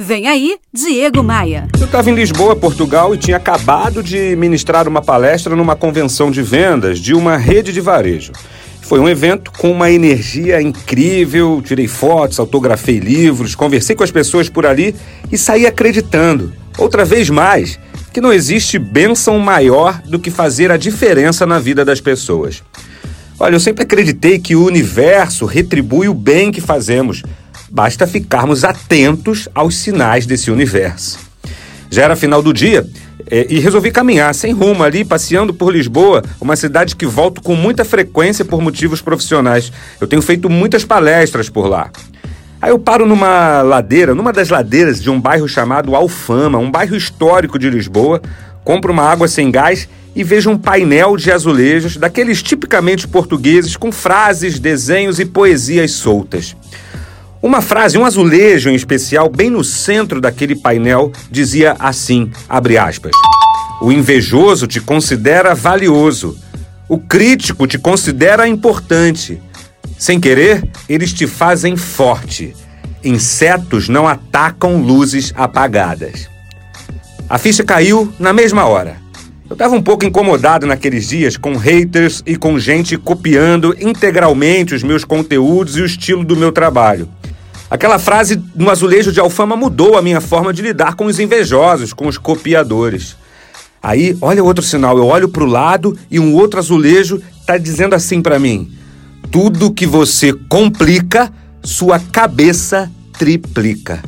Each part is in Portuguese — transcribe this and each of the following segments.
Vem aí, Diego Maia. Eu estava em Lisboa, Portugal, e tinha acabado de ministrar uma palestra numa convenção de vendas de uma rede de varejo. Foi um evento com uma energia incrível, tirei fotos, autografei livros, conversei com as pessoas por ali e saí acreditando, outra vez mais, que não existe bênção maior do que fazer a diferença na vida das pessoas. Olha, eu sempre acreditei que o universo retribui o bem que fazemos Basta ficarmos atentos aos sinais desse universo. Já era final do dia é, e resolvi caminhar sem rumo ali, passeando por Lisboa, uma cidade que volto com muita frequência por motivos profissionais. Eu tenho feito muitas palestras por lá. Aí eu paro numa ladeira, numa das ladeiras de um bairro chamado Alfama, um bairro histórico de Lisboa, compro uma água sem gás e vejo um painel de azulejos, daqueles tipicamente portugueses, com frases, desenhos e poesias soltas. Uma frase, um azulejo em especial, bem no centro daquele painel, dizia assim, abre aspas, o invejoso te considera valioso, o crítico te considera importante. Sem querer, eles te fazem forte. Insetos não atacam luzes apagadas. A ficha caiu na mesma hora. Eu estava um pouco incomodado naqueles dias com haters e com gente copiando integralmente os meus conteúdos e o estilo do meu trabalho. Aquela frase no azulejo de Alfama mudou a minha forma de lidar com os invejosos, com os copiadores. Aí, olha outro sinal, eu olho para o lado e um outro azulejo está dizendo assim para mim: tudo que você complica, sua cabeça triplica.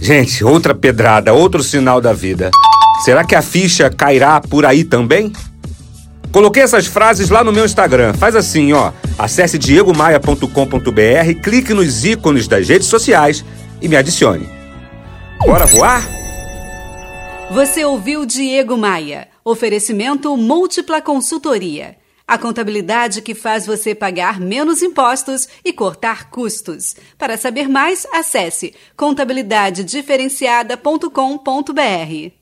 Gente, outra pedrada, outro sinal da vida. Será que a ficha cairá por aí também? Coloquei essas frases lá no meu Instagram. Faz assim, ó. Acesse diegomaia.com.br, clique nos ícones das redes sociais e me adicione. Bora voar? Você ouviu Diego Maia. Oferecimento Múltipla Consultoria. A contabilidade que faz você pagar menos impostos e cortar custos. Para saber mais, acesse contabilidadediferenciada.com.br.